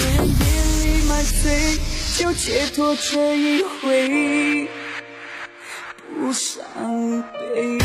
别人夜里买醉就解脱这一回不伤悲